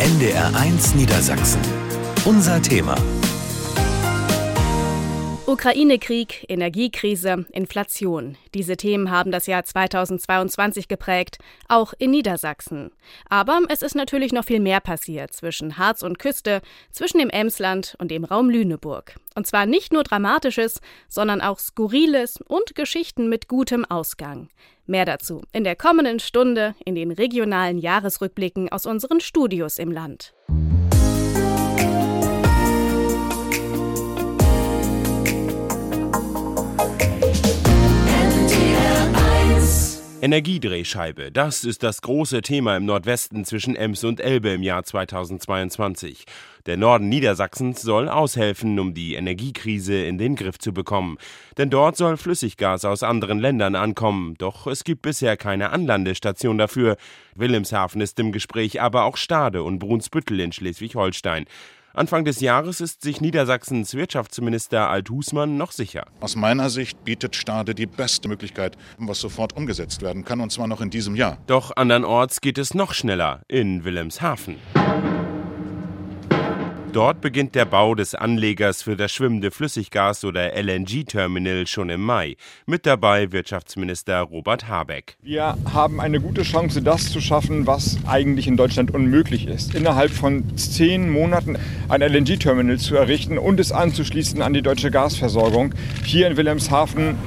NDR1 Niedersachsen. Unser Thema. Ukraine-Krieg, Energiekrise, Inflation. Diese Themen haben das Jahr 2022 geprägt, auch in Niedersachsen. Aber es ist natürlich noch viel mehr passiert zwischen Harz und Küste, zwischen dem Emsland und dem Raum Lüneburg. Und zwar nicht nur Dramatisches, sondern auch Skurriles und Geschichten mit gutem Ausgang. Mehr dazu in der kommenden Stunde in den regionalen Jahresrückblicken aus unseren Studios im Land. Energiedrehscheibe, das ist das große Thema im Nordwesten zwischen Ems und Elbe im Jahr 2022. Der Norden Niedersachsens soll aushelfen, um die Energiekrise in den Griff zu bekommen. Denn dort soll Flüssiggas aus anderen Ländern ankommen. Doch es gibt bisher keine Anlandestation dafür. Wilhelmshaven ist im Gespräch, aber auch Stade und Brunsbüttel in Schleswig-Holstein. Anfang des Jahres ist sich Niedersachsens Wirtschaftsminister Alt-Husmann noch sicher. Aus meiner Sicht bietet Stade die beste Möglichkeit, was sofort umgesetzt werden kann, und zwar noch in diesem Jahr. Doch andernorts geht es noch schneller, in Wilhelmshaven. Dort beginnt der Bau des Anlegers für das schwimmende Flüssiggas oder LNG-Terminal schon im Mai. Mit dabei Wirtschaftsminister Robert Habeck. Wir haben eine gute Chance, das zu schaffen, was eigentlich in Deutschland unmöglich ist. Innerhalb von zehn Monaten ein LNG-Terminal zu errichten und es anzuschließen an die deutsche Gasversorgung. Hier in Wilhelmshaven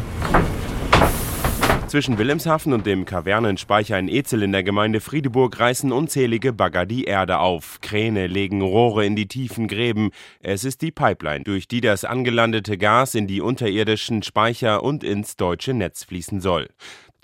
zwischen Wilhelmshaven und dem Kavernenspeicher in Ezel in der Gemeinde Friedeburg reißen unzählige Bagger die Erde auf. Kräne legen Rohre in die tiefen Gräben. Es ist die Pipeline, durch die das angelandete Gas in die unterirdischen Speicher und ins deutsche Netz fließen soll.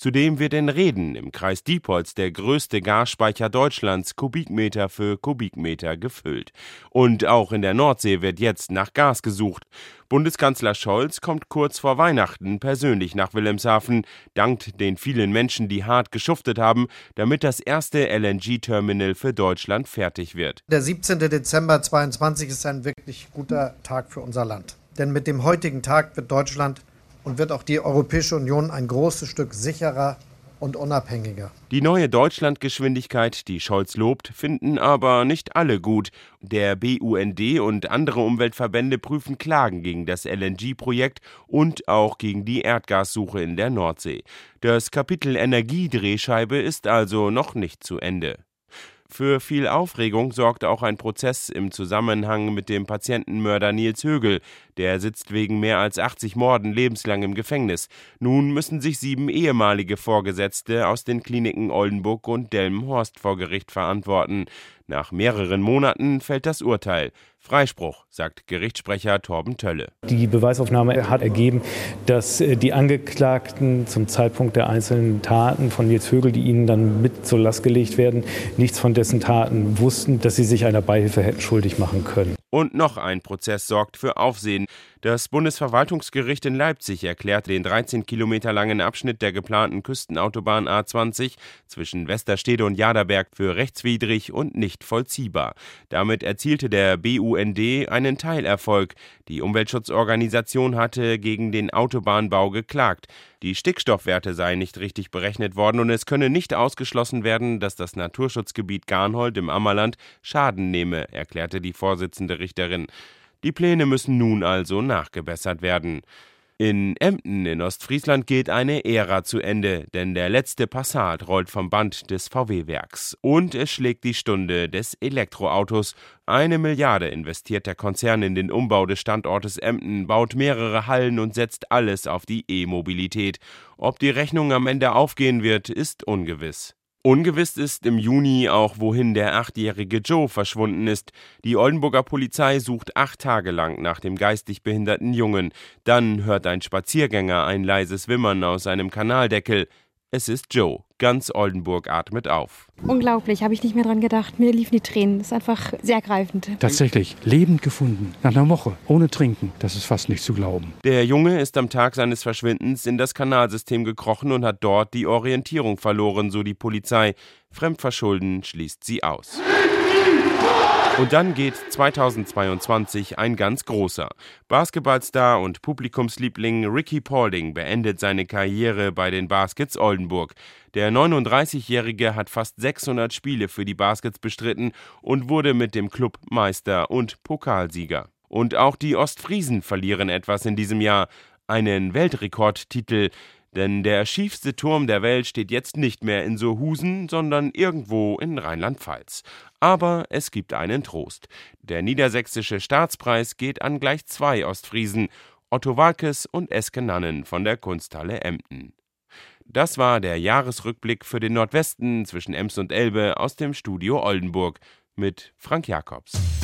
Zudem wird in Reden im Kreis Diepholz der größte Gasspeicher Deutschlands Kubikmeter für Kubikmeter gefüllt. Und auch in der Nordsee wird jetzt nach Gas gesucht. Bundeskanzler Scholz kommt kurz vor Weihnachten persönlich nach Wilhelmshaven, dankt den vielen Menschen, die hart geschuftet haben, damit das erste LNG-Terminal für Deutschland fertig wird. Der 17. Dezember 2022 ist ein wirklich guter Tag für unser Land. Denn mit dem heutigen Tag wird Deutschland und wird auch die Europäische Union ein großes Stück sicherer und unabhängiger. Die neue Deutschlandgeschwindigkeit, die Scholz lobt, finden aber nicht alle gut. Der BUND und andere Umweltverbände prüfen Klagen gegen das LNG-Projekt und auch gegen die Erdgassuche in der Nordsee. Das Kapitel Energiedrehscheibe ist also noch nicht zu Ende. Für viel Aufregung sorgte auch ein Prozess im Zusammenhang mit dem Patientenmörder Nils Högel. Der sitzt wegen mehr als 80 Morden lebenslang im Gefängnis. Nun müssen sich sieben ehemalige Vorgesetzte aus den Kliniken Oldenburg und Delmenhorst vor Gericht verantworten. Nach mehreren Monaten fällt das Urteil. Freispruch, sagt Gerichtssprecher Torben Tölle. Die Beweisaufnahme hat ergeben, dass äh, die Angeklagten zum Zeitpunkt der einzelnen Taten von Nils Vögel, die ihnen dann mit zur Last gelegt werden, nichts von dessen Taten wussten, dass sie sich einer Beihilfe hätten schuldig machen können. Und noch ein Prozess sorgt für Aufsehen. Das Bundesverwaltungsgericht in Leipzig erklärte den 13 Kilometer langen Abschnitt der geplanten Küstenautobahn A20 zwischen Westerstede und Jaderberg für rechtswidrig und nicht vollziehbar. Damit erzielte der BUND einen Teilerfolg. Die Umweltschutzorganisation hatte gegen den Autobahnbau geklagt. Die Stickstoffwerte seien nicht richtig berechnet worden und es könne nicht ausgeschlossen werden, dass das Naturschutzgebiet Garnhold im Ammerland Schaden nehme, erklärte die Vorsitzende Richterin. Die Pläne müssen nun also nachgebessert werden. In Emden in Ostfriesland geht eine Ära zu Ende, denn der letzte Passat rollt vom Band des VW-Werks. Und es schlägt die Stunde des Elektroautos. Eine Milliarde investiert der Konzern in den Umbau des Standortes Emden, baut mehrere Hallen und setzt alles auf die E-Mobilität. Ob die Rechnung am Ende aufgehen wird, ist ungewiss. Ungewiss ist im Juni auch, wohin der achtjährige Joe verschwunden ist. Die Oldenburger Polizei sucht acht Tage lang nach dem geistig behinderten Jungen. Dann hört ein Spaziergänger ein leises Wimmern aus einem Kanaldeckel. Es ist Joe. Ganz Oldenburg atmet auf. Unglaublich, habe ich nicht mehr dran gedacht. Mir liefen die Tränen. Das ist einfach sehr ergreifend. Tatsächlich, lebend gefunden. Nach einer Woche, ohne Trinken. Das ist fast nicht zu glauben. Der Junge ist am Tag seines Verschwindens in das Kanalsystem gekrochen und hat dort die Orientierung verloren, so die Polizei. Fremdverschulden schließt sie aus. Und dann geht 2022 ein ganz großer. Basketballstar und Publikumsliebling Ricky Paulding beendet seine Karriere bei den Baskets Oldenburg. Der 39-Jährige hat fast 600 Spiele für die Baskets bestritten und wurde mit dem Club Meister und Pokalsieger. Und auch die Ostfriesen verlieren etwas in diesem Jahr. Einen Weltrekordtitel, denn der schiefste Turm der Welt steht jetzt nicht mehr in Sohusen, sondern irgendwo in Rheinland-Pfalz. Aber es gibt einen Trost. Der niedersächsische Staatspreis geht an gleich zwei Ostfriesen, Otto Walkes und Eske Nannen von der Kunsthalle Emden. Das war der Jahresrückblick für den Nordwesten zwischen Ems und Elbe aus dem Studio Oldenburg mit Frank Jakobs.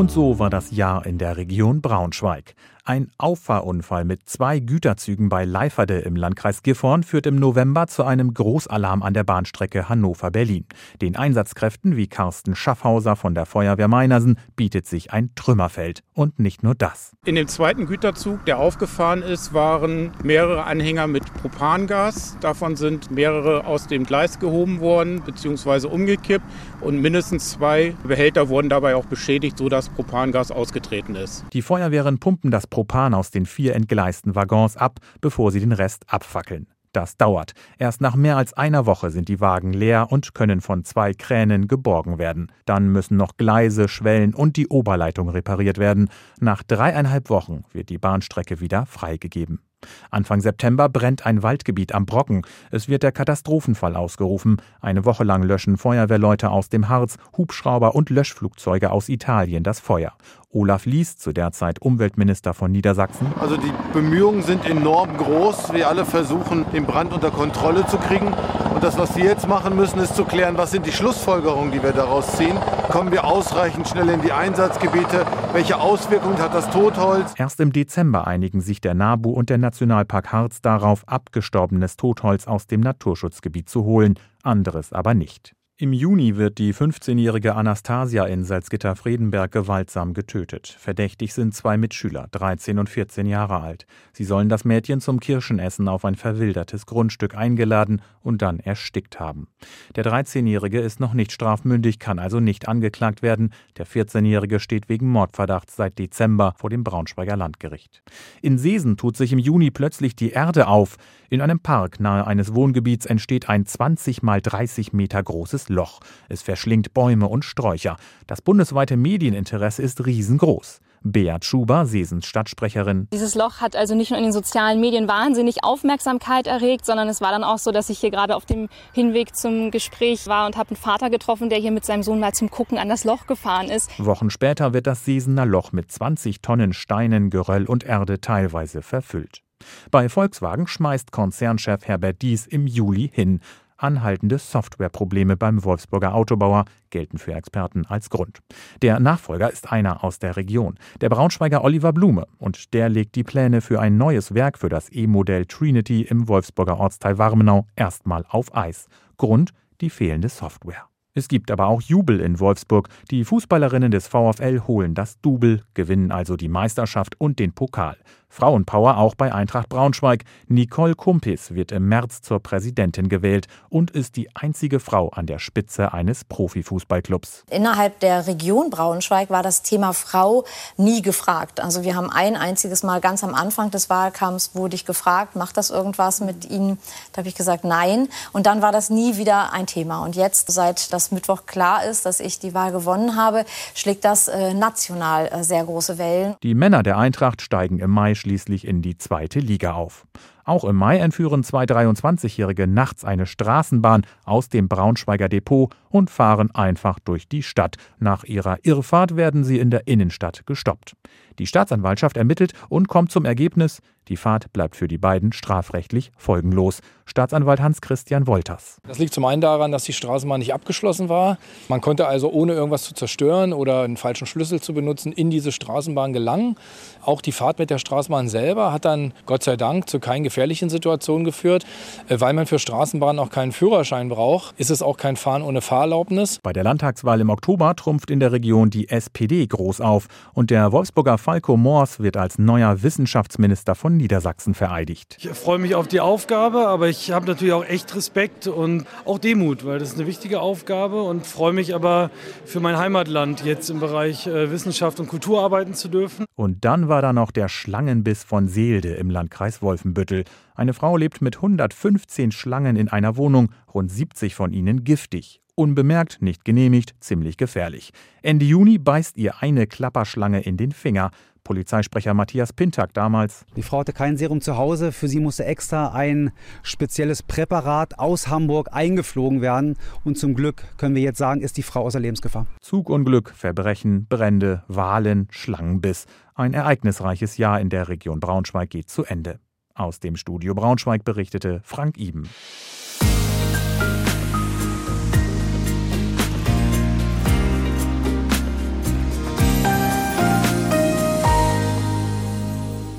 Und so war das Jahr in der Region Braunschweig. Ein Auffahrunfall mit zwei Güterzügen bei Leiferde im Landkreis Gifhorn führt im November zu einem Großalarm an der Bahnstrecke Hannover-Berlin. Den Einsatzkräften wie Carsten Schaffhauser von der Feuerwehr Meinersen bietet sich ein Trümmerfeld. Und nicht nur das. In dem zweiten Güterzug, der aufgefahren ist, waren mehrere Anhänger mit Propangas. Davon sind mehrere aus dem Gleis gehoben worden bzw. umgekippt und mindestens zwei Behälter wurden dabei auch beschädigt, sodass Propangas ausgetreten ist. Die Feuerwehren pumpen das Propan aus den vier entgleisten Waggons ab, bevor sie den Rest abfackeln. Das dauert. Erst nach mehr als einer Woche sind die Wagen leer und können von zwei Kränen geborgen werden. Dann müssen noch Gleise, Schwellen und die Oberleitung repariert werden. Nach dreieinhalb Wochen wird die Bahnstrecke wieder freigegeben. Anfang September brennt ein Waldgebiet am Brocken. Es wird der Katastrophenfall ausgerufen. Eine Woche lang löschen Feuerwehrleute aus dem Harz, Hubschrauber und Löschflugzeuge aus Italien das Feuer. Olaf Lies, zu der Zeit Umweltminister von Niedersachsen. Also die Bemühungen sind enorm groß. Wir alle versuchen, den Brand unter Kontrolle zu kriegen. Und das, was wir jetzt machen müssen, ist zu klären, was sind die Schlussfolgerungen, die wir daraus ziehen. Kommen wir ausreichend schnell in die Einsatzgebiete? Welche Auswirkungen hat das Totholz? Erst im Dezember einigen sich der NABU und der Nationalpark Harz darauf, abgestorbenes Totholz aus dem Naturschutzgebiet zu holen, anderes aber nicht. Im Juni wird die 15-jährige Anastasia in Salzgitter-Fredenberg gewaltsam getötet. Verdächtig sind zwei Mitschüler, 13 und 14 Jahre alt. Sie sollen das Mädchen zum Kirschenessen auf ein verwildertes Grundstück eingeladen und dann erstickt haben. Der 13-jährige ist noch nicht strafmündig, kann also nicht angeklagt werden. Der 14-jährige steht wegen Mordverdachts seit Dezember vor dem Braunschweiger Landgericht. In Seesen tut sich im Juni plötzlich die Erde auf. In einem Park nahe eines Wohngebiets entsteht ein 20 mal 30 Meter großes Loch. Es verschlingt Bäume und Sträucher. Das bundesweite Medieninteresse ist riesengroß. Beat Schuber, Sesens Stadtsprecherin. Dieses Loch hat also nicht nur in den sozialen Medien wahnsinnig Aufmerksamkeit erregt, sondern es war dann auch so, dass ich hier gerade auf dem Hinweg zum Gespräch war und habe einen Vater getroffen, der hier mit seinem Sohn mal zum Gucken an das Loch gefahren ist. Wochen später wird das Sesener Loch mit 20 Tonnen Steinen, Geröll und Erde teilweise verfüllt. Bei Volkswagen schmeißt Konzernchef Herbert Dies im Juli hin. Anhaltende Softwareprobleme beim Wolfsburger Autobauer gelten für Experten als Grund. Der Nachfolger ist einer aus der Region, der Braunschweiger Oliver Blume, und der legt die Pläne für ein neues Werk für das E-Modell Trinity im Wolfsburger Ortsteil Warmenau erstmal auf Eis. Grund die fehlende Software. Es gibt aber auch Jubel in Wolfsburg. Die Fußballerinnen des VfL holen das Double, gewinnen also die Meisterschaft und den Pokal. Frauenpower auch bei Eintracht Braunschweig. Nicole Kumpis wird im März zur Präsidentin gewählt und ist die einzige Frau an der Spitze eines Profifußballclubs. Innerhalb der Region Braunschweig war das Thema Frau nie gefragt. Also wir haben ein einziges Mal ganz am Anfang des Wahlkampfs wurde ich gefragt, macht das irgendwas mit Ihnen? Da habe ich gesagt, nein. Und dann war das nie wieder ein Thema. Und jetzt, seit das Mittwoch klar ist, dass ich die Wahl gewonnen habe, schlägt das äh, national äh, sehr große Wellen. Die Männer der Eintracht steigen im Mai schließlich in die zweite Liga auf. Auch im Mai entführen zwei 23-Jährige nachts eine Straßenbahn aus dem Braunschweiger Depot und fahren einfach durch die Stadt. Nach ihrer Irrfahrt werden sie in der Innenstadt gestoppt. Die Staatsanwaltschaft ermittelt und kommt zum Ergebnis, die Fahrt bleibt für die beiden strafrechtlich folgenlos. Staatsanwalt Hans-Christian Wolters. Das liegt zum einen daran, dass die Straßenbahn nicht abgeschlossen war. Man konnte also ohne irgendwas zu zerstören oder einen falschen Schlüssel zu benutzen in diese Straßenbahn gelangen. Auch die Fahrt mit der Straßenbahn selber hat dann Gott sei Dank zu keinen gefährlichen Situationen geführt. Äh, weil man für Straßenbahnen auch keinen Führerschein braucht, ist es auch kein Fahren ohne Fahrerlaubnis. Bei der Landtagswahl im Oktober trumpft in der Region die SPD groß auf und der Wolfsburger Falco Moors wird als neuer Wissenschaftsminister von Niedersachsen vereidigt. Ich freue mich auf die Aufgabe, aber ich habe natürlich auch echt Respekt und auch Demut, weil das ist eine wichtige Aufgabe und freue mich aber für mein Heimatland jetzt im Bereich äh, Wissenschaft und Kultur arbeiten zu dürfen. Und dann war da noch der Schlangenbiss von Seelde im Landkreis Wolfenbüttel. Eine Frau lebt mit 115 Schlangen in einer Wohnung, rund 70 von ihnen giftig. Unbemerkt, nicht genehmigt, ziemlich gefährlich. Ende Juni beißt ihr eine Klapperschlange in den Finger. Polizeisprecher Matthias Pintak damals. Die Frau hatte kein Serum zu Hause. Für sie musste extra ein spezielles Präparat aus Hamburg eingeflogen werden. Und zum Glück können wir jetzt sagen, ist die Frau außer Lebensgefahr. Zugunglück, Verbrechen, Brände, Wahlen, Schlangenbiss. Ein ereignisreiches Jahr in der Region Braunschweig geht zu Ende. Aus dem Studio Braunschweig berichtete Frank Iben.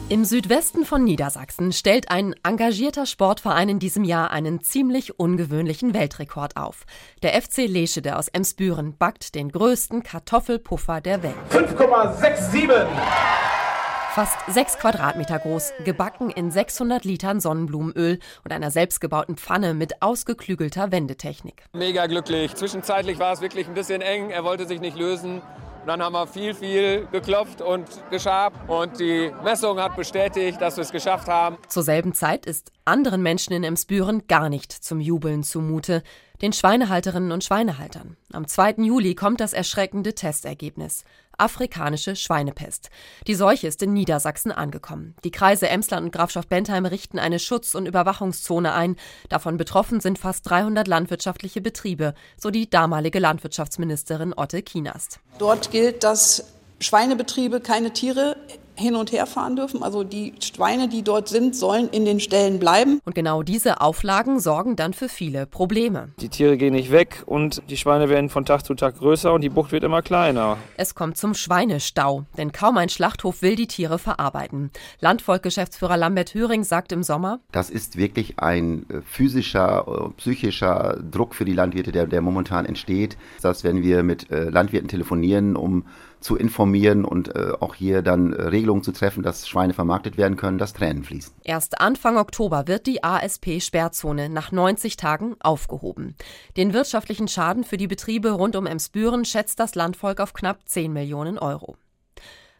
Im Südwesten von Niedersachsen stellt ein engagierter Sportverein in diesem Jahr einen ziemlich ungewöhnlichen Weltrekord auf. Der FC Leschede aus Emsbüren backt den größten Kartoffelpuffer der Welt. 5,67! Fast sechs Quadratmeter groß, gebacken in 600 Litern Sonnenblumenöl und einer selbstgebauten Pfanne mit ausgeklügelter Wendetechnik. Mega glücklich. Zwischenzeitlich war es wirklich ein bisschen eng. Er wollte sich nicht lösen. Und dann haben wir viel, viel geklopft und geschabt und die Messung hat bestätigt, dass wir es geschafft haben. Zur selben Zeit ist anderen Menschen in Emsbüren gar nicht zum Jubeln zumute, den Schweinehalterinnen und Schweinehaltern. Am 2. Juli kommt das erschreckende Testergebnis afrikanische Schweinepest. Die Seuche ist in Niedersachsen angekommen. Die Kreise Emsland und Grafschaft Bentheim richten eine Schutz- und Überwachungszone ein. Davon betroffen sind fast 300 landwirtschaftliche Betriebe, so die damalige Landwirtschaftsministerin Otte Kienast. Dort gilt, dass Schweinebetriebe keine Tiere hin und her fahren dürfen. Also die Schweine, die dort sind, sollen in den Ställen bleiben. Und genau diese Auflagen sorgen dann für viele Probleme. Die Tiere gehen nicht weg und die Schweine werden von Tag zu Tag größer und die Bucht wird immer kleiner. Es kommt zum Schweinestau, denn kaum ein Schlachthof will die Tiere verarbeiten. Landvolkgeschäftsführer Lambert Höring sagt im Sommer, das ist wirklich ein äh, physischer, äh, psychischer Druck für die Landwirte, der, der momentan entsteht. Das werden wir mit äh, Landwirten telefonieren, um zu informieren und äh, auch hier dann äh, Regelungen zu treffen, dass Schweine vermarktet werden können, dass Tränen fließen. Erst Anfang Oktober wird die ASP-Sperrzone nach 90 Tagen aufgehoben. Den wirtschaftlichen Schaden für die Betriebe rund um Emsbüren schätzt das Landvolk auf knapp 10 Millionen Euro.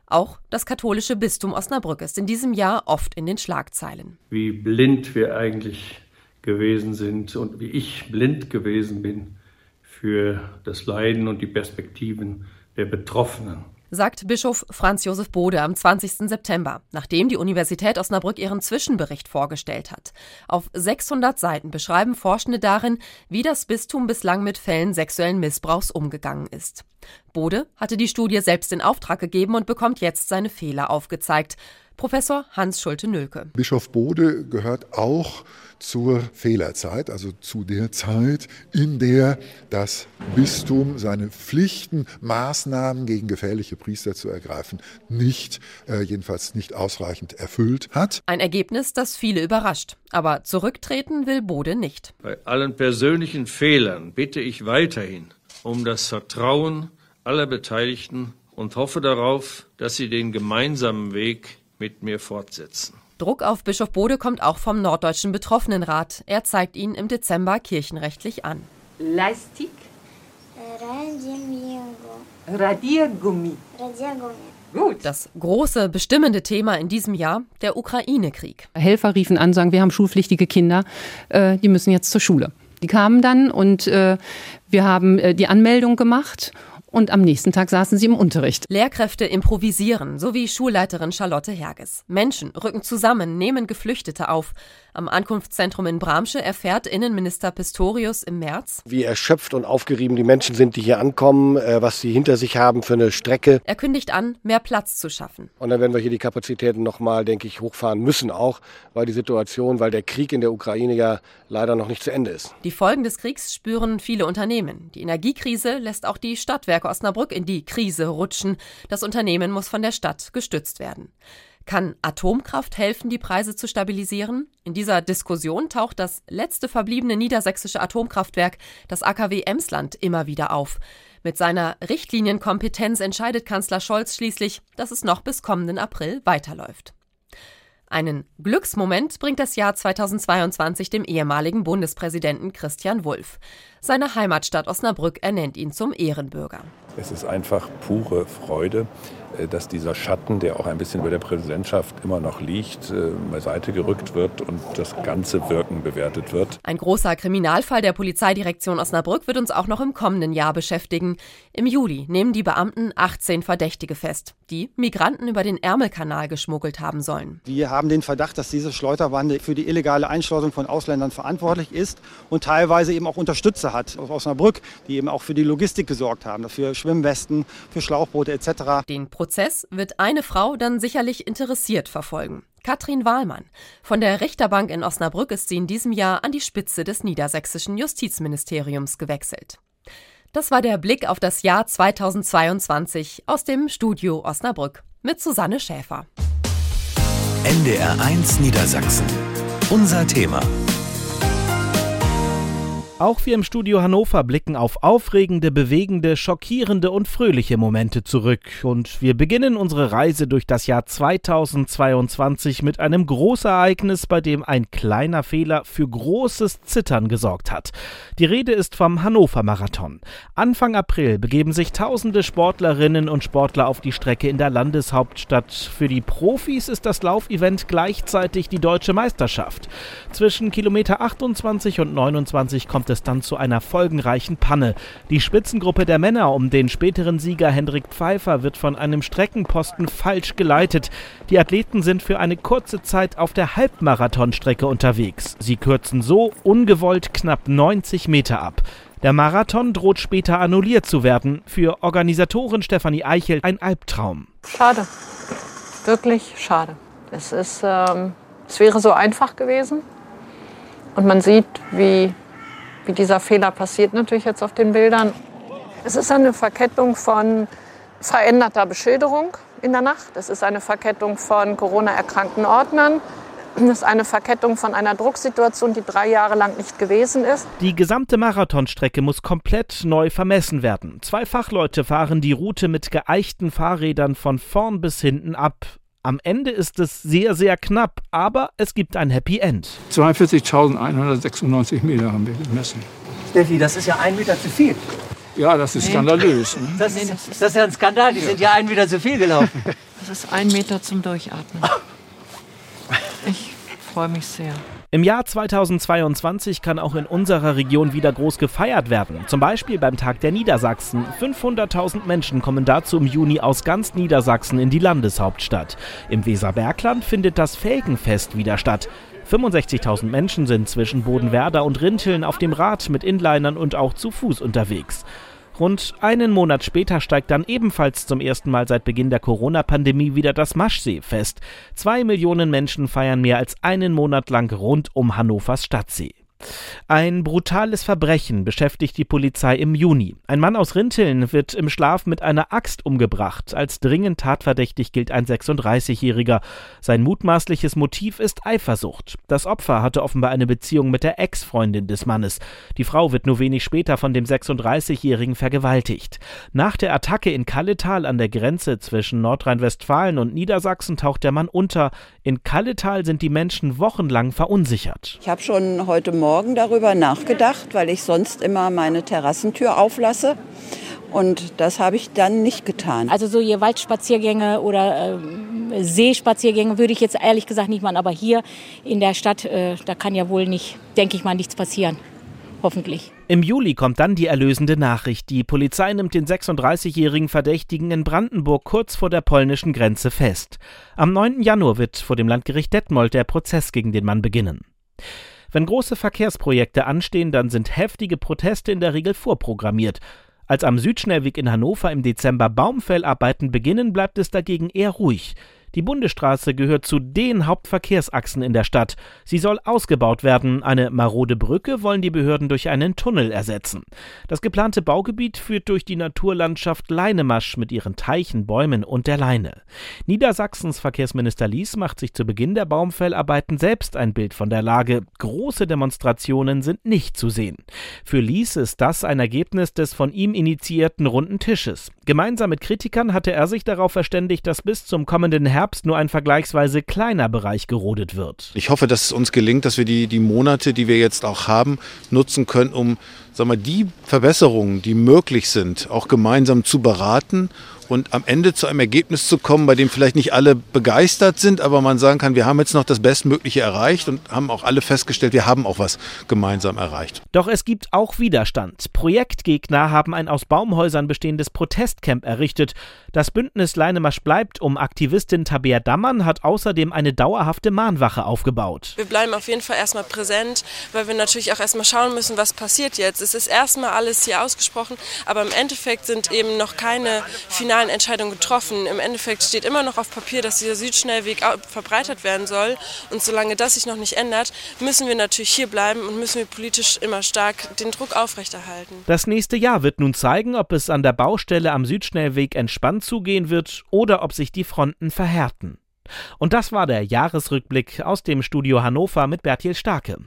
Auch das katholische Bistum Osnabrück ist in diesem Jahr oft in den Schlagzeilen. Wie blind wir eigentlich gewesen sind und wie ich blind gewesen bin für das Leiden und die Perspektiven der Betroffenen. Sagt Bischof Franz Josef Bode am 20. September, nachdem die Universität Osnabrück ihren Zwischenbericht vorgestellt hat. Auf 600 Seiten beschreiben Forschende darin, wie das Bistum bislang mit Fällen sexuellen Missbrauchs umgegangen ist. Bode hatte die Studie selbst in Auftrag gegeben und bekommt jetzt seine Fehler aufgezeigt. Professor Hans Schulte-Nölke. Bischof Bode gehört auch zur Fehlerzeit, also zu der Zeit, in der das Bistum seine Pflichten, Maßnahmen gegen gefährliche Priester zu ergreifen, nicht, äh, jedenfalls nicht ausreichend erfüllt hat. Ein Ergebnis, das viele überrascht. Aber zurücktreten will Bode nicht. Bei allen persönlichen Fehlern bitte ich weiterhin um das Vertrauen aller Beteiligten und hoffe darauf, dass sie den gemeinsamen Weg mit mir fortsetzen. Druck auf Bischof Bode kommt auch vom Norddeutschen Betroffenenrat. Er zeigt ihn im Dezember kirchenrechtlich an. Lastik. Radiergummi. Gut. Das große bestimmende Thema in diesem Jahr, der Ukraine-Krieg. Helfer riefen an, sagen, wir haben schulpflichtige Kinder, äh, die müssen jetzt zur Schule. Die kamen dann und äh, wir haben äh, die Anmeldung gemacht und am nächsten Tag saßen sie im Unterricht. Lehrkräfte improvisieren, so wie Schulleiterin Charlotte Herges. Menschen rücken zusammen, nehmen Geflüchtete auf. Am Ankunftszentrum in Bramsche erfährt Innenminister Pistorius im März, wie erschöpft und aufgerieben die Menschen sind, die hier ankommen, äh, was sie hinter sich haben für eine Strecke. Er kündigt an, mehr Platz zu schaffen. Und dann werden wir hier die Kapazitäten nochmal, denke ich, hochfahren müssen auch, weil die Situation, weil der Krieg in der Ukraine ja leider noch nicht zu Ende ist. Die Folgen des Kriegs spüren viele Unternehmen. Die Energiekrise lässt auch die Stadtwerke Osnabrück in die Krise rutschen. Das Unternehmen muss von der Stadt gestützt werden. Kann Atomkraft helfen, die Preise zu stabilisieren? In dieser Diskussion taucht das letzte verbliebene niedersächsische Atomkraftwerk, das AKW Emsland, immer wieder auf. Mit seiner Richtlinienkompetenz entscheidet Kanzler Scholz schließlich, dass es noch bis kommenden April weiterläuft. Einen Glücksmoment bringt das Jahr 2022 dem ehemaligen Bundespräsidenten Christian Wulff. Seine Heimatstadt Osnabrück ernennt ihn zum Ehrenbürger. Es ist einfach pure Freude, dass dieser Schatten, der auch ein bisschen über der Präsidentschaft immer noch liegt, äh, beiseite gerückt wird und das ganze Wirken bewertet wird. Ein großer Kriminalfall der Polizeidirektion Osnabrück wird uns auch noch im kommenden Jahr beschäftigen. Im Juli nehmen die Beamten 18 Verdächtige fest, die Migranten über den Ärmelkanal geschmuggelt haben sollen. Wir haben den Verdacht, dass diese Schleuterbande für die illegale Einschleusung von Ausländern verantwortlich ist und teilweise eben auch Unterstützer hat aus Osnabrück, die eben auch für die Logistik gesorgt haben, dafür Schwimmwesten, für Schlauchboote etc. Den Prozess wird eine Frau dann sicherlich interessiert verfolgen. Katrin Wahlmann. Von der Richterbank in Osnabrück ist sie in diesem Jahr an die Spitze des niedersächsischen Justizministeriums gewechselt. Das war der Blick auf das Jahr 2022 aus dem Studio Osnabrück mit Susanne Schäfer. NDR1 Niedersachsen. Unser Thema. Auch wir im Studio Hannover blicken auf aufregende, bewegende, schockierende und fröhliche Momente zurück. Und wir beginnen unsere Reise durch das Jahr 2022 mit einem Großereignis, bei dem ein kleiner Fehler für großes Zittern gesorgt hat. Die Rede ist vom Hannover Marathon. Anfang April begeben sich tausende Sportlerinnen und Sportler auf die Strecke in der Landeshauptstadt. Für die Profis ist das Laufevent gleichzeitig die deutsche Meisterschaft. Zwischen Kilometer 28 und 29 kommt es dann zu einer folgenreichen Panne. Die Spitzengruppe der Männer um den späteren Sieger Hendrik Pfeiffer wird von einem Streckenposten falsch geleitet. Die Athleten sind für eine kurze Zeit auf der Halbmarathonstrecke unterwegs. Sie kürzen so ungewollt knapp 90 Meter ab. Der Marathon droht später annulliert zu werden. Für Organisatorin Stefanie Eichel ein Albtraum. Schade. Wirklich schade. Es ist, ähm, es wäre so einfach gewesen. Und man sieht, wie wie dieser Fehler passiert natürlich jetzt auf den Bildern. Es ist eine Verkettung von veränderter Beschilderung in der Nacht. Es ist eine Verkettung von Corona-erkrankten Ordnern. Es ist eine Verkettung von einer Drucksituation, die drei Jahre lang nicht gewesen ist. Die gesamte Marathonstrecke muss komplett neu vermessen werden. Zwei Fachleute fahren die Route mit geeichten Fahrrädern von vorn bis hinten ab. Am Ende ist es sehr, sehr knapp, aber es gibt ein Happy End. 42.196 Meter haben wir gemessen. Steffi, das ist ja ein Meter zu viel. Ja, das ist skandalös. Ne? Das, ist, das ist ja ein Skandal, die ja. sind ja ein Meter zu viel gelaufen. Das ist ein Meter zum Durchatmen. Ich freue mich sehr. Im Jahr 2022 kann auch in unserer Region wieder groß gefeiert werden. Zum Beispiel beim Tag der Niedersachsen. 500.000 Menschen kommen dazu im Juni aus ganz Niedersachsen in die Landeshauptstadt. Im Weserbergland findet das Felgenfest wieder statt. 65.000 Menschen sind zwischen Bodenwerder und Rinteln auf dem Rad mit Inlinern und auch zu Fuß unterwegs. Rund einen Monat später steigt dann ebenfalls zum ersten Mal seit Beginn der Corona-Pandemie wieder das Maschsee-Fest. Zwei Millionen Menschen feiern mehr als einen Monat lang rund um Hannovers Stadtsee. Ein brutales Verbrechen beschäftigt die Polizei im Juni. Ein Mann aus Rinteln wird im Schlaf mit einer Axt umgebracht. Als dringend tatverdächtig gilt ein 36-Jähriger. Sein mutmaßliches Motiv ist Eifersucht. Das Opfer hatte offenbar eine Beziehung mit der Ex-Freundin des Mannes. Die Frau wird nur wenig später von dem 36-Jährigen vergewaltigt. Nach der Attacke in Kalletal an der Grenze zwischen Nordrhein-Westfalen und Niedersachsen taucht der Mann unter. In Kalletal sind die Menschen wochenlang verunsichert. Ich habe schon heute Morgen Morgen darüber nachgedacht, weil ich sonst immer meine Terrassentür auflasse. Und das habe ich dann nicht getan. Also so hier Waldspaziergänge oder äh, Seespaziergänge würde ich jetzt ehrlich gesagt nicht machen. Aber hier in der Stadt, äh, da kann ja wohl nicht, denke ich mal, nichts passieren. Hoffentlich. Im Juli kommt dann die erlösende Nachricht. Die Polizei nimmt den 36-jährigen Verdächtigen in Brandenburg kurz vor der polnischen Grenze fest. Am 9. Januar wird vor dem Landgericht Detmold der Prozess gegen den Mann beginnen. Wenn große Verkehrsprojekte anstehen, dann sind heftige Proteste in der Regel vorprogrammiert. Als am Südschnellweg in Hannover im Dezember Baumfellarbeiten beginnen, bleibt es dagegen eher ruhig. Die Bundesstraße gehört zu den Hauptverkehrsachsen in der Stadt. Sie soll ausgebaut werden. Eine marode Brücke wollen die Behörden durch einen Tunnel ersetzen. Das geplante Baugebiet führt durch die Naturlandschaft Leinemasch mit ihren Teichen, Bäumen und der Leine. Niedersachsens Verkehrsminister Lies macht sich zu Beginn der Baumfellarbeiten selbst ein Bild von der Lage. Große Demonstrationen sind nicht zu sehen. Für Lies ist das ein Ergebnis des von ihm initiierten runden Tisches. Gemeinsam mit Kritikern hatte er sich darauf verständigt, dass bis zum kommenden Herbst nur ein vergleichsweise kleiner Bereich gerodet wird. Ich hoffe, dass es uns gelingt, dass wir die, die Monate, die wir jetzt auch haben, nutzen können, um sag mal, die Verbesserungen, die möglich sind, auch gemeinsam zu beraten und am Ende zu einem Ergebnis zu kommen, bei dem vielleicht nicht alle begeistert sind, aber man sagen kann, wir haben jetzt noch das Bestmögliche erreicht und haben auch alle festgestellt, wir haben auch was gemeinsam erreicht. Doch es gibt auch Widerstand. Projektgegner haben ein aus Baumhäusern bestehendes Protestcamp errichtet. Das Bündnis Leinemasch bleibt um Aktivistin Tabea Dammann hat außerdem eine dauerhafte Mahnwache aufgebaut. Wir bleiben auf jeden Fall erstmal präsent, weil wir natürlich auch erstmal schauen müssen, was passiert jetzt. Es ist erstmal alles hier ausgesprochen, aber im Endeffekt sind eben noch keine finalen finalen Entscheidung getroffen. Im Endeffekt steht immer noch auf Papier, dass dieser Südschnellweg verbreitert werden soll. Und solange das sich noch nicht ändert, müssen wir natürlich hier bleiben und müssen wir politisch immer stark den Druck aufrechterhalten. Das nächste Jahr wird nun zeigen, ob es an der Baustelle am Südschnellweg entspannt zugehen wird oder ob sich die Fronten verhärten. Und das war der Jahresrückblick aus dem Studio Hannover mit Bertil Starke.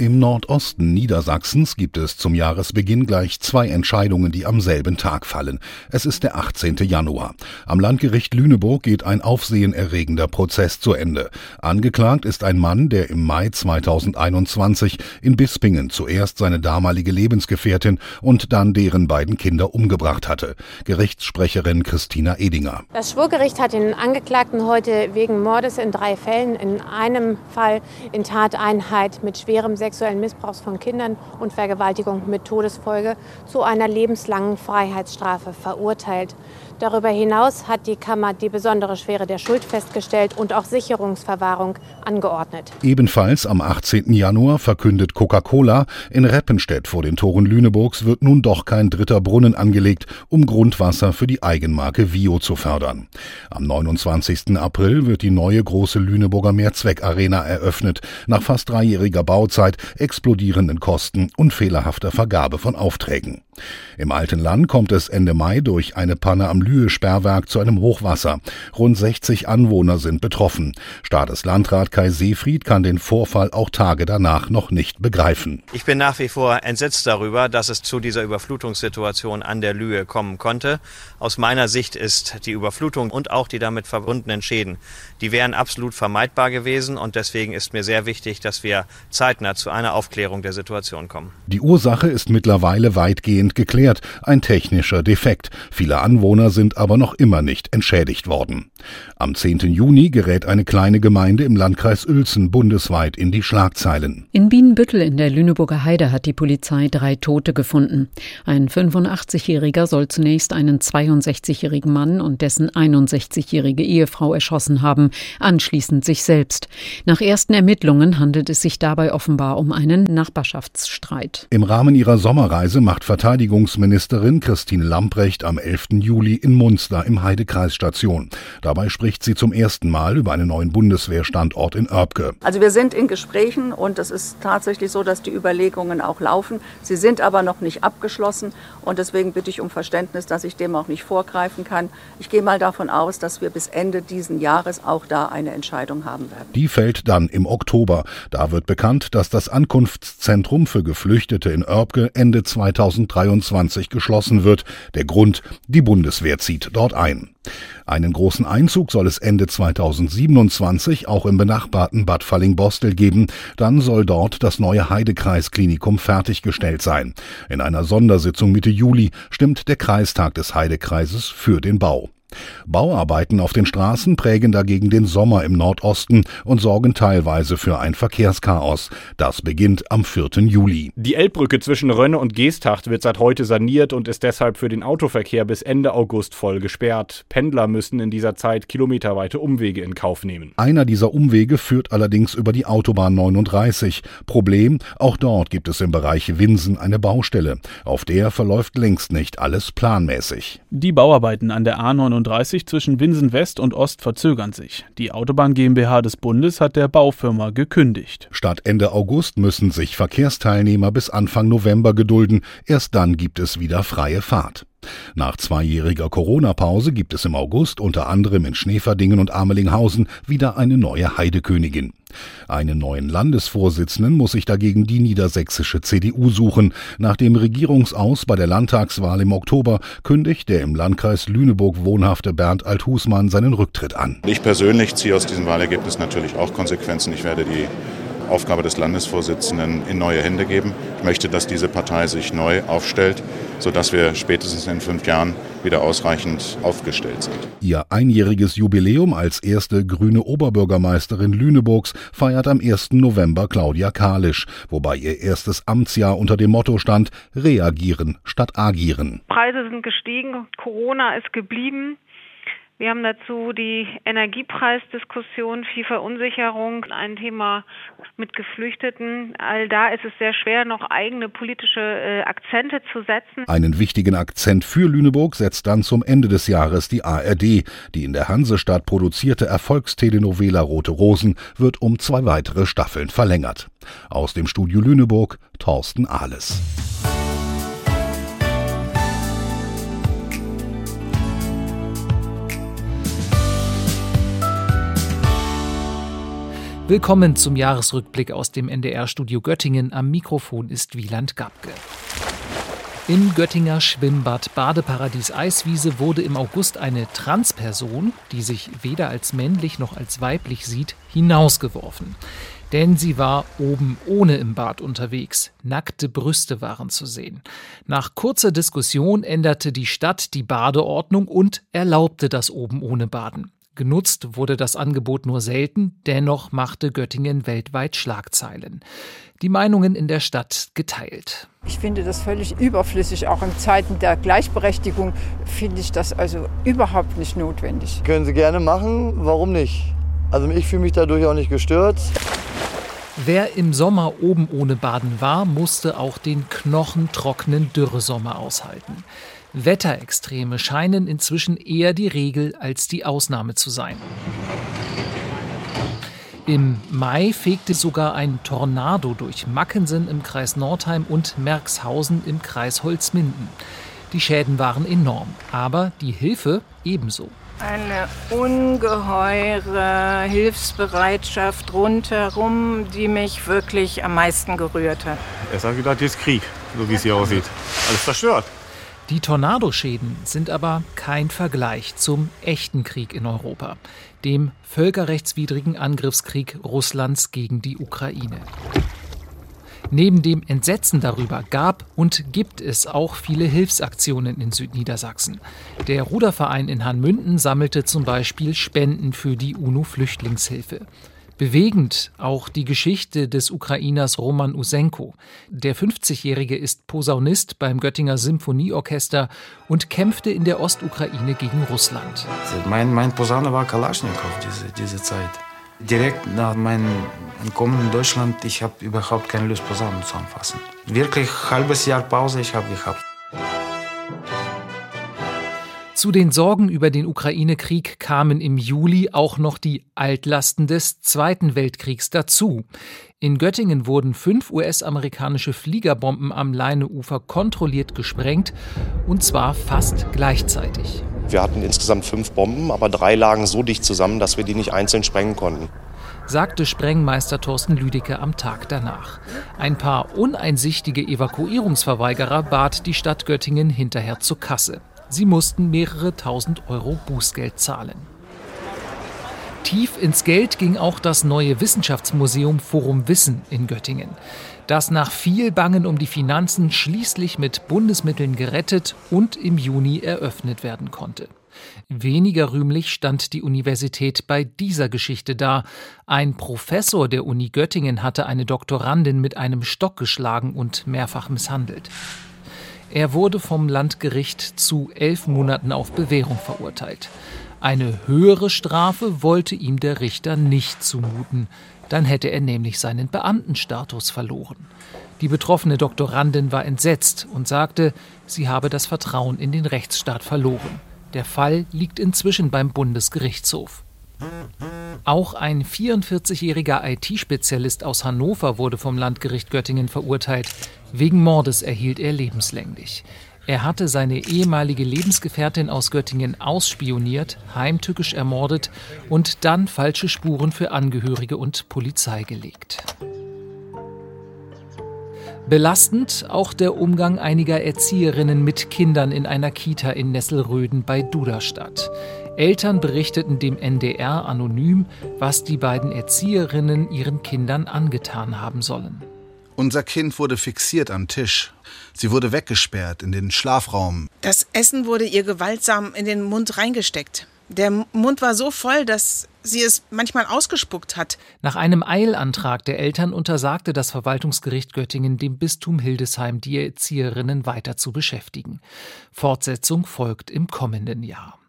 Im Nordosten Niedersachsens gibt es zum Jahresbeginn gleich zwei Entscheidungen, die am selben Tag fallen. Es ist der 18. Januar. Am Landgericht Lüneburg geht ein aufsehenerregender Prozess zu Ende. Angeklagt ist ein Mann, der im Mai 2021 in Bispingen zuerst seine damalige Lebensgefährtin und dann deren beiden Kinder umgebracht hatte. Gerichtssprecherin Christina Edinger. Das Schwurgericht hat den Angeklagten heute wegen Mordes in drei Fällen, in einem Fall in Tateinheit mit schwerem Sex sexuellen Missbrauchs von Kindern und Vergewaltigung mit Todesfolge zu einer lebenslangen Freiheitsstrafe verurteilt. Darüber hinaus hat die Kammer die besondere Schwere der Schuld festgestellt und auch Sicherungsverwahrung angeordnet. Ebenfalls am 18. Januar verkündet Coca-Cola, in Reppenstedt vor den Toren Lüneburgs wird nun doch kein dritter Brunnen angelegt, um Grundwasser für die Eigenmarke Vio zu fördern. Am 29. April wird die neue große Lüneburger Mehrzweckarena eröffnet, nach fast dreijähriger Bauzeit, explodierenden Kosten und fehlerhafter Vergabe von Aufträgen. Im alten Land kommt es Ende Mai durch eine Panne am Lühe-Sperrwerk zu einem Hochwasser. Rund 60 Anwohner sind betroffen. Stadeslandrat Kai Seefried kann den Vorfall auch Tage danach noch nicht begreifen. Ich bin nach wie vor entsetzt darüber, dass es zu dieser Überflutungssituation an der Lühe kommen konnte. Aus meiner Sicht ist die Überflutung und auch die damit verbundenen Schäden, die wären absolut vermeidbar gewesen und deswegen ist mir sehr wichtig, dass wir zeitnah zu einer Aufklärung der Situation kommen. Die Ursache ist mittlerweile weitgehend geklärt, ein technischer Defekt. Viele Anwohner sind aber noch immer nicht entschädigt worden. Am 10. Juni gerät eine kleine Gemeinde im Landkreis Uelzen bundesweit in die Schlagzeilen. In Bienenbüttel in der Lüneburger Heide hat die Polizei drei Tote gefunden. Ein 85-Jähriger soll zunächst einen 62-jährigen Mann und dessen 61-jährige Ehefrau erschossen haben, anschließend sich selbst. Nach ersten Ermittlungen handelt es sich dabei offenbar um einen Nachbarschaftsstreit. Im Rahmen ihrer Sommerreise macht Verteidigungsministerin Christine Lamprecht am 11. Juli in Munster im Heidekreis Station. Dabei spricht sie zum ersten Mal über einen neuen Bundeswehrstandort in Orbke. Also wir sind in Gesprächen und es ist tatsächlich so, dass die Überlegungen auch laufen. Sie sind aber noch nicht abgeschlossen und deswegen bitte ich um Verständnis, dass ich dem auch nicht vorgreifen kann. Ich gehe mal davon aus, dass wir bis Ende diesen Jahres auch da eine Entscheidung haben werden. Die fällt dann im Oktober. Da wird bekannt, dass das Ankunftszentrum für Geflüchtete in Orbke Ende 2023 geschlossen wird. Der Grund, die Bundeswehr zieht dort ein. Einen großen Einzug soll es Ende 2027 auch im benachbarten Bad Fallingbostel geben. Dann soll dort das neue Heidekreisklinikum fertiggestellt sein. In einer Sondersitzung Mitte Juli stimmt der Kreistag des Heidekreises für den Bau. Bauarbeiten auf den Straßen prägen dagegen den Sommer im Nordosten und sorgen teilweise für ein Verkehrschaos. Das beginnt am 4. Juli. Die Elbbrücke zwischen Rönne und Geesthacht wird seit heute saniert und ist deshalb für den Autoverkehr bis Ende August voll gesperrt. Pendler müssen in dieser Zeit kilometerweite Umwege in Kauf nehmen. Einer dieser Umwege führt allerdings über die Autobahn 39. Problem, auch dort gibt es im Bereich Winsen eine Baustelle. Auf der verläuft längst nicht alles planmäßig. Die Bauarbeiten an der A39 zwischen Winsen West und Ost verzögern sich. Die Autobahn GmbH des Bundes hat der Baufirma gekündigt. Statt Ende August müssen sich Verkehrsteilnehmer bis Anfang November gedulden. Erst dann gibt es wieder freie Fahrt. Nach zweijähriger Corona-Pause gibt es im August unter anderem in Schneeverdingen und Amelinghausen wieder eine neue Heidekönigin. Einen neuen Landesvorsitzenden muss sich dagegen die niedersächsische CDU suchen. Nach dem Regierungsaus bei der Landtagswahl im Oktober kündigt der im Landkreis Lüneburg wohnhafte Bernd Althusmann seinen Rücktritt an. Ich persönlich ziehe aus diesem Wahlergebnis natürlich auch Konsequenzen. Ich werde die Aufgabe des Landesvorsitzenden in neue Hände geben. Ich möchte, dass diese Partei sich neu aufstellt, sodass wir spätestens in fünf Jahren wieder ausreichend aufgestellt sind. Ihr einjähriges Jubiläum als erste grüne Oberbürgermeisterin Lüneburgs feiert am 1. November Claudia Kalisch, wobei ihr erstes Amtsjahr unter dem Motto stand Reagieren statt agieren. Preise sind gestiegen, Corona ist geblieben. Wir haben dazu die Energiepreisdiskussion, viel Verunsicherung, ein Thema mit Geflüchteten. All da ist es sehr schwer, noch eigene politische äh, Akzente zu setzen. Einen wichtigen Akzent für Lüneburg setzt dann zum Ende des Jahres die ARD. Die in der Hansestadt produzierte Erfolgstelenovela Rote Rosen wird um zwei weitere Staffeln verlängert. Aus dem Studio Lüneburg, Thorsten Ahles. Willkommen zum Jahresrückblick aus dem NDR-Studio Göttingen. Am Mikrofon ist Wieland Gabke. Im Göttinger Schwimmbad Badeparadies Eiswiese wurde im August eine Transperson, die sich weder als männlich noch als weiblich sieht, hinausgeworfen. Denn sie war oben ohne im Bad unterwegs. Nackte Brüste waren zu sehen. Nach kurzer Diskussion änderte die Stadt die Badeordnung und erlaubte das oben ohne Baden. Genutzt wurde das Angebot nur selten, dennoch machte Göttingen weltweit Schlagzeilen. Die Meinungen in der Stadt geteilt. Ich finde das völlig überflüssig. Auch in Zeiten der Gleichberechtigung finde ich das also überhaupt nicht notwendig. Können Sie gerne machen, warum nicht? Also ich fühle mich dadurch auch nicht gestört. Wer im Sommer oben ohne Baden war, musste auch den knochentrockenen Dürresommer aushalten. Wetterextreme scheinen inzwischen eher die Regel als die Ausnahme zu sein. Im Mai fegte sogar ein Tornado durch Mackensen im Kreis Nordheim und Merxhausen im Kreis Holzminden. Die Schäden waren enorm, aber die Hilfe ebenso. Eine ungeheure Hilfsbereitschaft rundherum, die mich wirklich am meisten gerührt hat. Er hat gedacht, jetzt Krieg, so wie es hier aussieht. Alles zerstört. Die Tornadoschäden sind aber kein Vergleich zum echten Krieg in Europa, dem völkerrechtswidrigen Angriffskrieg Russlands gegen die Ukraine. Neben dem Entsetzen darüber gab und gibt es auch viele Hilfsaktionen in Südniedersachsen. Der Ruderverein in Hanmünden sammelte zum Beispiel Spenden für die UNO-Flüchtlingshilfe. Bewegend auch die Geschichte des Ukrainers Roman Usenko. Der 50-Jährige ist Posaunist beim Göttinger Symphonieorchester und kämpfte in der Ostukraine gegen Russland. Mein, mein Posaune war Kalaschnikow diese, diese Zeit. Direkt nach meinem Ankommen in Deutschland, ich habe überhaupt keine Lust, Posaunen zu anfassen. Wirklich halbes Jahr Pause ich habe gehabt. Zu den Sorgen über den Ukraine-Krieg kamen im Juli auch noch die Altlasten des Zweiten Weltkriegs dazu. In Göttingen wurden fünf US-amerikanische Fliegerbomben am Leineufer kontrolliert gesprengt, und zwar fast gleichzeitig. Wir hatten insgesamt fünf Bomben, aber drei lagen so dicht zusammen, dass wir die nicht einzeln sprengen konnten sagte Sprengmeister Thorsten Lüdecke am Tag danach. Ein paar uneinsichtige Evakuierungsverweigerer bat die Stadt Göttingen hinterher zur Kasse. Sie mussten mehrere tausend Euro Bußgeld zahlen. Tief ins Geld ging auch das neue Wissenschaftsmuseum Forum Wissen in Göttingen, das nach viel Bangen um die Finanzen schließlich mit Bundesmitteln gerettet und im Juni eröffnet werden konnte. Weniger rühmlich stand die Universität bei dieser Geschichte da. Ein Professor der Uni Göttingen hatte eine Doktorandin mit einem Stock geschlagen und mehrfach misshandelt. Er wurde vom Landgericht zu elf Monaten auf Bewährung verurteilt. Eine höhere Strafe wollte ihm der Richter nicht zumuten. Dann hätte er nämlich seinen Beamtenstatus verloren. Die betroffene Doktorandin war entsetzt und sagte, sie habe das Vertrauen in den Rechtsstaat verloren. Der Fall liegt inzwischen beim Bundesgerichtshof. Auch ein 44-jähriger IT-Spezialist aus Hannover wurde vom Landgericht Göttingen verurteilt. Wegen Mordes erhielt er lebenslänglich. Er hatte seine ehemalige Lebensgefährtin aus Göttingen ausspioniert, heimtückisch ermordet und dann falsche Spuren für Angehörige und Polizei gelegt. Belastend auch der Umgang einiger Erzieherinnen mit Kindern in einer Kita in Nesselröden bei Duderstadt. Eltern berichteten dem NDR anonym, was die beiden Erzieherinnen ihren Kindern angetan haben sollen. Unser Kind wurde fixiert am Tisch. Sie wurde weggesperrt in den Schlafraum. Das Essen wurde ihr gewaltsam in den Mund reingesteckt. Der Mund war so voll, dass sie es manchmal ausgespuckt hat. Nach einem Eilantrag der Eltern untersagte das Verwaltungsgericht Göttingen dem Bistum Hildesheim, die Erzieherinnen weiter zu beschäftigen. Fortsetzung folgt im kommenden Jahr.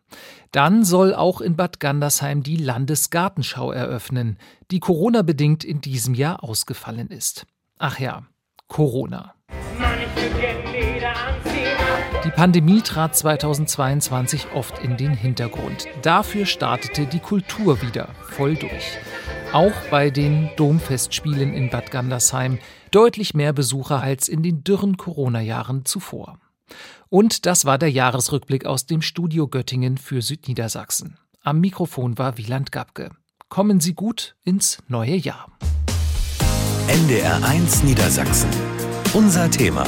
Dann soll auch in Bad Gandersheim die Landesgartenschau eröffnen, die Corona-bedingt in diesem Jahr ausgefallen ist. Ach ja, Corona. Die Pandemie trat 2022 oft in den Hintergrund. Dafür startete die Kultur wieder voll durch. Auch bei den Domfestspielen in Bad Gandersheim deutlich mehr Besucher als in den dürren Corona-Jahren zuvor. Und das war der Jahresrückblick aus dem Studio Göttingen für Südniedersachsen. Am Mikrofon war Wieland Gabke. Kommen Sie gut ins neue Jahr. NDR1 Niedersachsen. Unser Thema.